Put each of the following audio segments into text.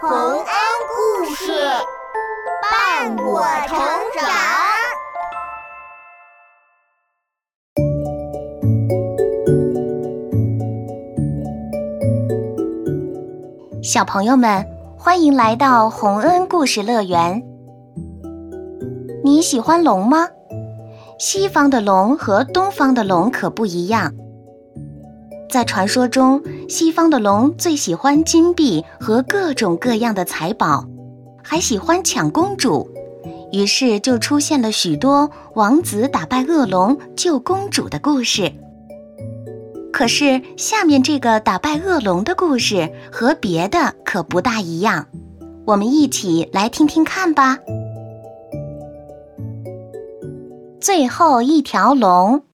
洪恩故事伴我成长。小朋友们，欢迎来到洪恩故事乐园。你喜欢龙吗？西方的龙和东方的龙可不一样。在传说中，西方的龙最喜欢金币和各种各样的财宝，还喜欢抢公主，于是就出现了许多王子打败恶龙救公主的故事。可是，下面这个打败恶龙的故事和别的可不大一样，我们一起来听听看吧。最后一条龙。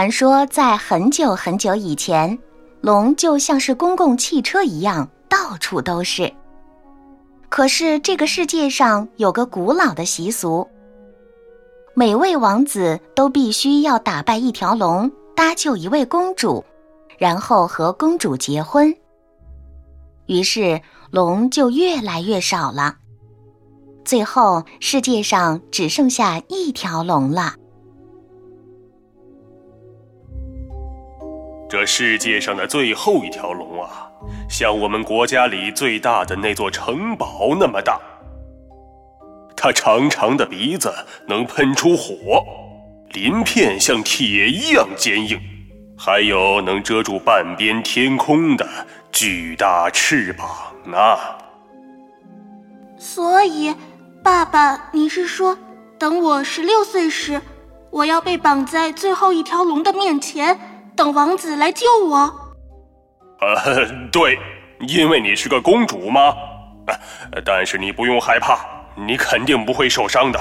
传说在很久很久以前，龙就像是公共汽车一样，到处都是。可是这个世界上有个古老的习俗，每位王子都必须要打败一条龙，搭救一位公主，然后和公主结婚。于是龙就越来越少了，最后世界上只剩下一条龙了。这世界上的最后一条龙啊，像我们国家里最大的那座城堡那么大。它长长的鼻子能喷出火，鳞片像铁一样坚硬，还有能遮住半边天空的巨大翅膀呢。所以，爸爸，你是说，等我十六岁时，我要被绑在最后一条龙的面前？等王子来救我。呃，对，因为你是个公主嘛？但是你不用害怕，你肯定不会受伤的。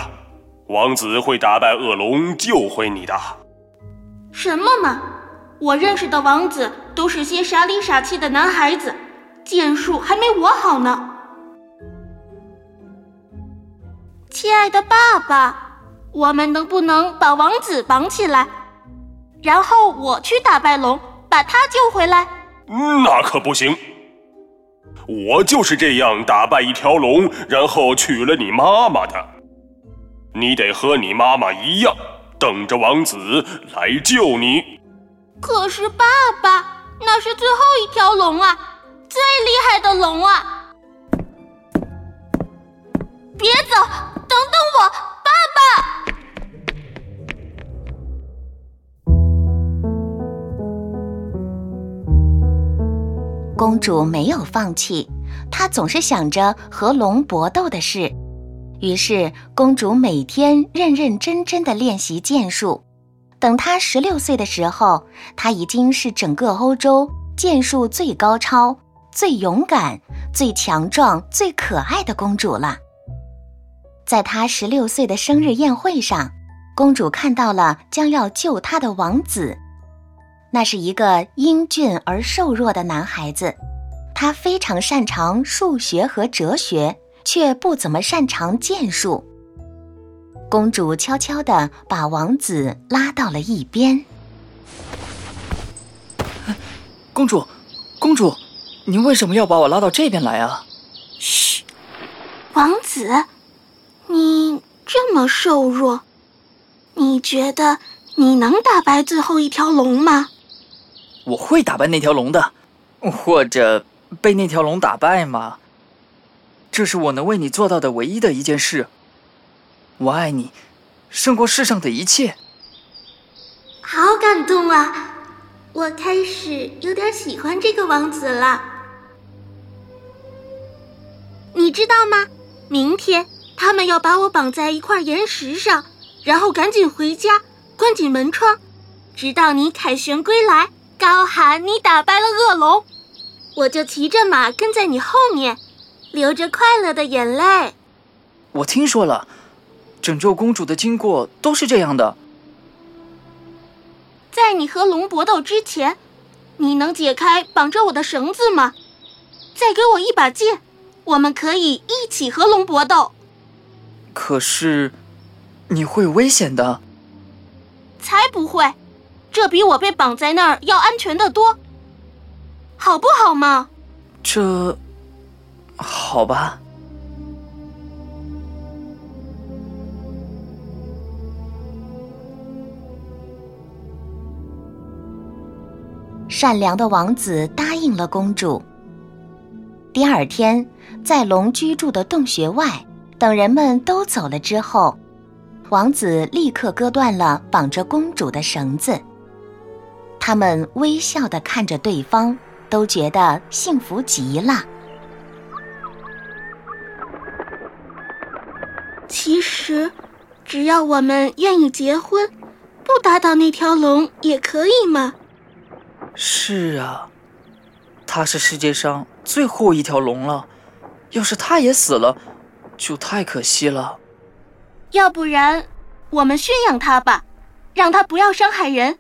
王子会打败恶龙，救回你的。什么嘛！我认识的王子都是些傻里傻气的男孩子，剑术还没我好呢。亲爱的爸爸，我们能不能把王子绑起来？然后我去打败龙，把他救回来。那可不行！我就是这样打败一条龙，然后娶了你妈妈的。你得和你妈妈一样，等着王子来救你。可是爸爸，那是最后一条龙啊，最厉害的龙啊！别走，主没有放弃，她总是想着和龙搏斗的事。于是，公主每天认认真真的练习剑术。等她十六岁的时候，她已经是整个欧洲剑术最高超、最勇敢、最强壮、最可爱的公主了。在她十六岁的生日宴会上，公主看到了将要救她的王子。那是一个英俊而瘦弱的男孩子，他非常擅长数学和哲学，却不怎么擅长剑术。公主悄悄地把王子拉到了一边。公主，公主，你为什么要把我拉到这边来啊？嘘，王子，你这么瘦弱，你觉得你能打败最后一条龙吗？我会打败那条龙的，或者被那条龙打败吗？这是我能为你做到的唯一的一件事。我爱你，胜过世上的一切。好感动啊！我开始有点喜欢这个王子了。你知道吗？明天他们要把我绑在一块岩石上，然后赶紧回家，关紧门窗，直到你凯旋归来。高喊你打败了恶龙，我就骑着马跟在你后面，流着快乐的眼泪。我听说了，拯救公主的经过都是这样的。在你和龙搏斗之前，你能解开绑着我的绳子吗？再给我一把剑，我们可以一起和龙搏斗。可是，你会有危险的。才不会。这比我被绑在那儿要安全的多，好不好嘛？这，好吧。善良的王子答应了公主。第二天，在龙居住的洞穴外，等人们都走了之后，王子立刻割断了绑着公主的绳子。他们微笑的看着对方，都觉得幸福极了。其实，只要我们愿意结婚，不打倒那条龙也可以嘛。是啊，它是世界上最后一条龙了，要是它也死了，就太可惜了。要不然，我们驯养它吧，让它不要伤害人。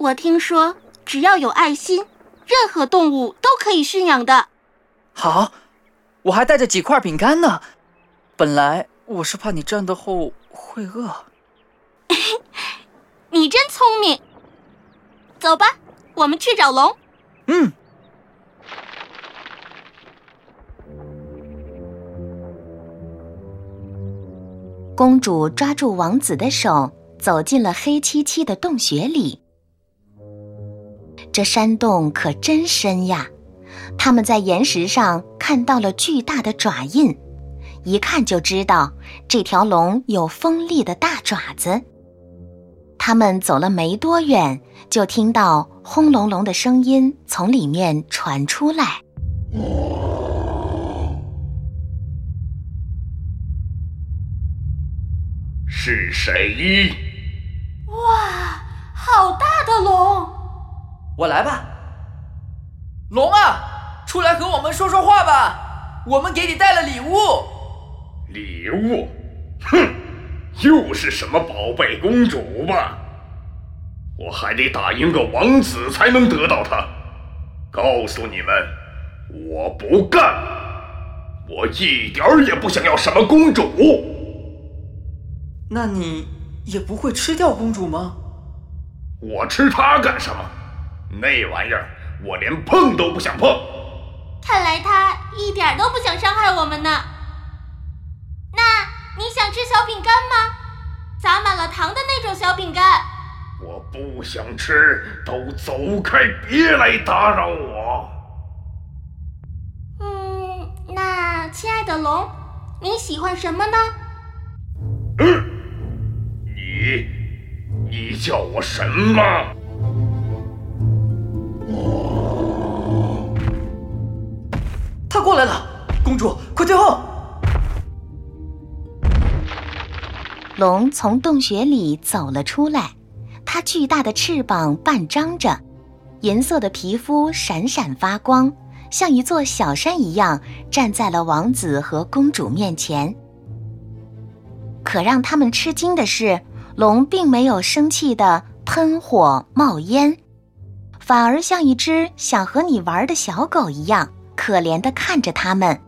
我听说，只要有爱心，任何动物都可以驯养的。好，我还带着几块饼干呢。本来我是怕你战斗后会饿。你真聪明。走吧，我们去找龙。嗯。公主抓住王子的手，走进了黑漆漆的洞穴里。这山洞可真深呀！他们在岩石上看到了巨大的爪印，一看就知道这条龙有锋利的大爪子。他们走了没多远，就听到轰隆隆的声音从里面传出来。是谁？哇，好大的龙！我来吧，龙啊，出来和我们说说话吧。我们给你带了礼物。礼物？哼，又是什么宝贝公主吧？我还得打赢个王子才能得到它。告诉你们，我不干，我一点儿也不想要什么公主。那你也不会吃掉公主吗？我吃它干什么？那玩意儿，我连碰都不想碰。看来他一点都不想伤害我们呢。那你想吃小饼干吗？撒满了糖的那种小饼干。我不想吃，都走开，别来打扰我。嗯，那亲爱的龙，你喜欢什么呢？嗯，你，你叫我什么？主，快退后！龙从洞穴里走了出来，它巨大的翅膀半张着，银色的皮肤闪闪发光，像一座小山一样站在了王子和公主面前。可让他们吃惊的是，龙并没有生气的喷火冒烟。反而像一只想和你玩的小狗一样，可怜的看着他们，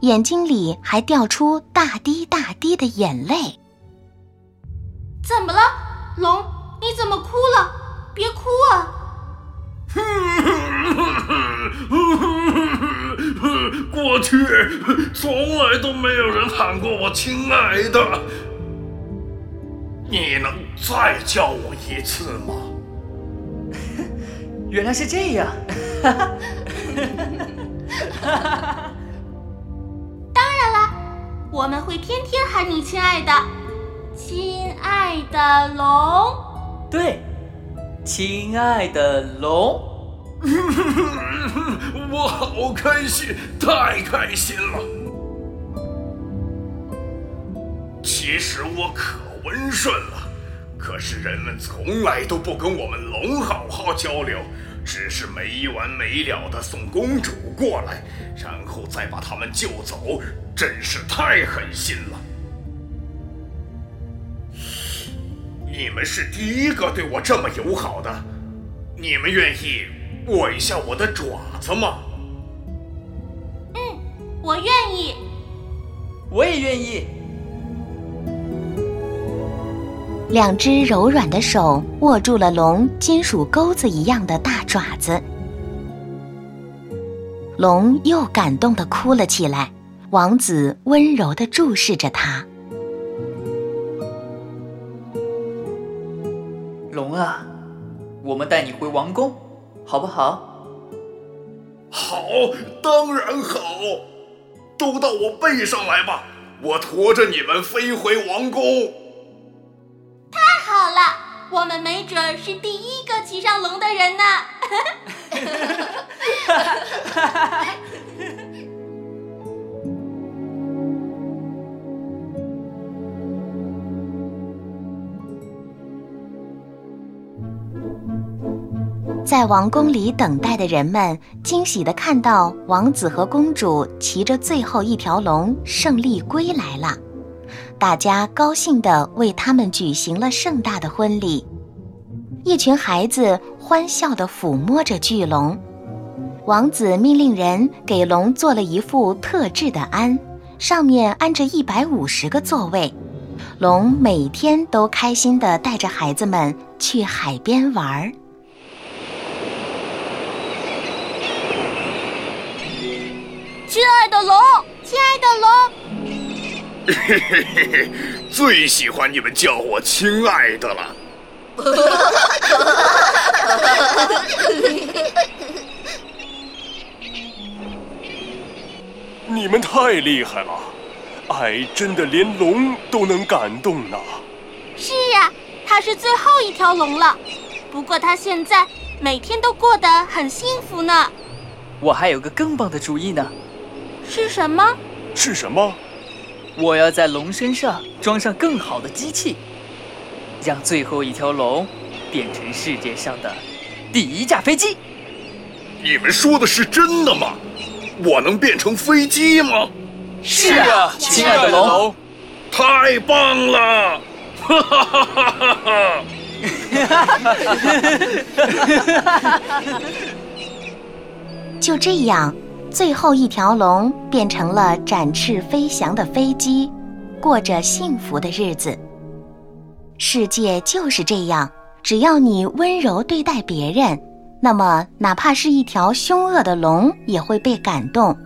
眼睛里还掉出大滴大滴的眼泪。怎么了，龙？你怎么哭了？别哭啊！过去从来都没有人喊过我亲爱的，你能再叫我一次吗？原来是这样，当然了，我们会天天喊你亲爱的，亲爱的龙。对，亲爱的龙。我好开心，太开心了。其实我可温顺了。可是人们从来都不跟我们龙好好交流，只是没完没了的送公主过来，然后再把他们救走，真是太狠心了。你们是第一个对我这么友好的，你们愿意握一下我的爪子吗？嗯，我愿意。我也愿意。两只柔软的手握住了龙金属钩子一样的大爪子。龙又感动的哭了起来，王子温柔的注视着他。龙啊，我们带你回王宫，好不好？好，当然好。都到我背上来吧，我驮着你们飞回王宫。我们没准是第一个骑上龙的人呢。在王宫里等待的人们惊喜地看到王子和公主骑着最后一条龙胜利归来了，大家高兴地为他们举行了盛大的婚礼。一群孩子欢笑地抚摸着巨龙，王子命令人给龙做了一副特制的鞍，上面安着一百五十个座位。龙每天都开心地带着孩子们去海边玩儿。亲爱的龙，亲爱的龙，最喜欢你们叫我亲爱的了。你们太厉害了，爱真的连龙都能感动呢。是啊，它是最后一条龙了，不过它现在每天都过得很幸福呢。我还有个更棒的主意呢。是什么？是什么？我要在龙身上装上更好的机器，让最后一条龙变成世界上的第一架飞机。你们说的是真的吗？我能变成飞机吗？是啊，亲爱的龙，太棒了！哈哈哈哈哈哈！就这样。最后一条龙变成了展翅飞翔的飞机，过着幸福的日子。世界就是这样，只要你温柔对待别人，那么哪怕是一条凶恶的龙也会被感动，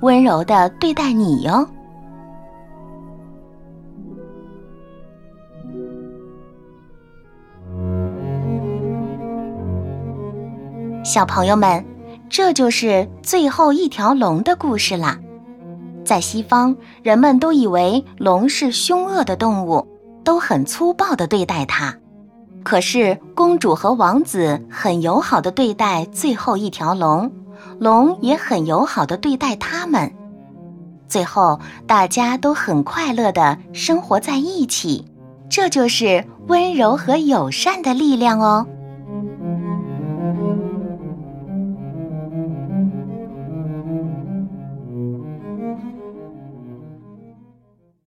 温柔的对待你哟。小朋友们。这就是最后一条龙的故事啦。在西方，人们都以为龙是凶恶的动物，都很粗暴地对待它。可是，公主和王子很友好地对待最后一条龙，龙也很友好地对待他们。最后，大家都很快乐地生活在一起。这就是温柔和友善的力量哦。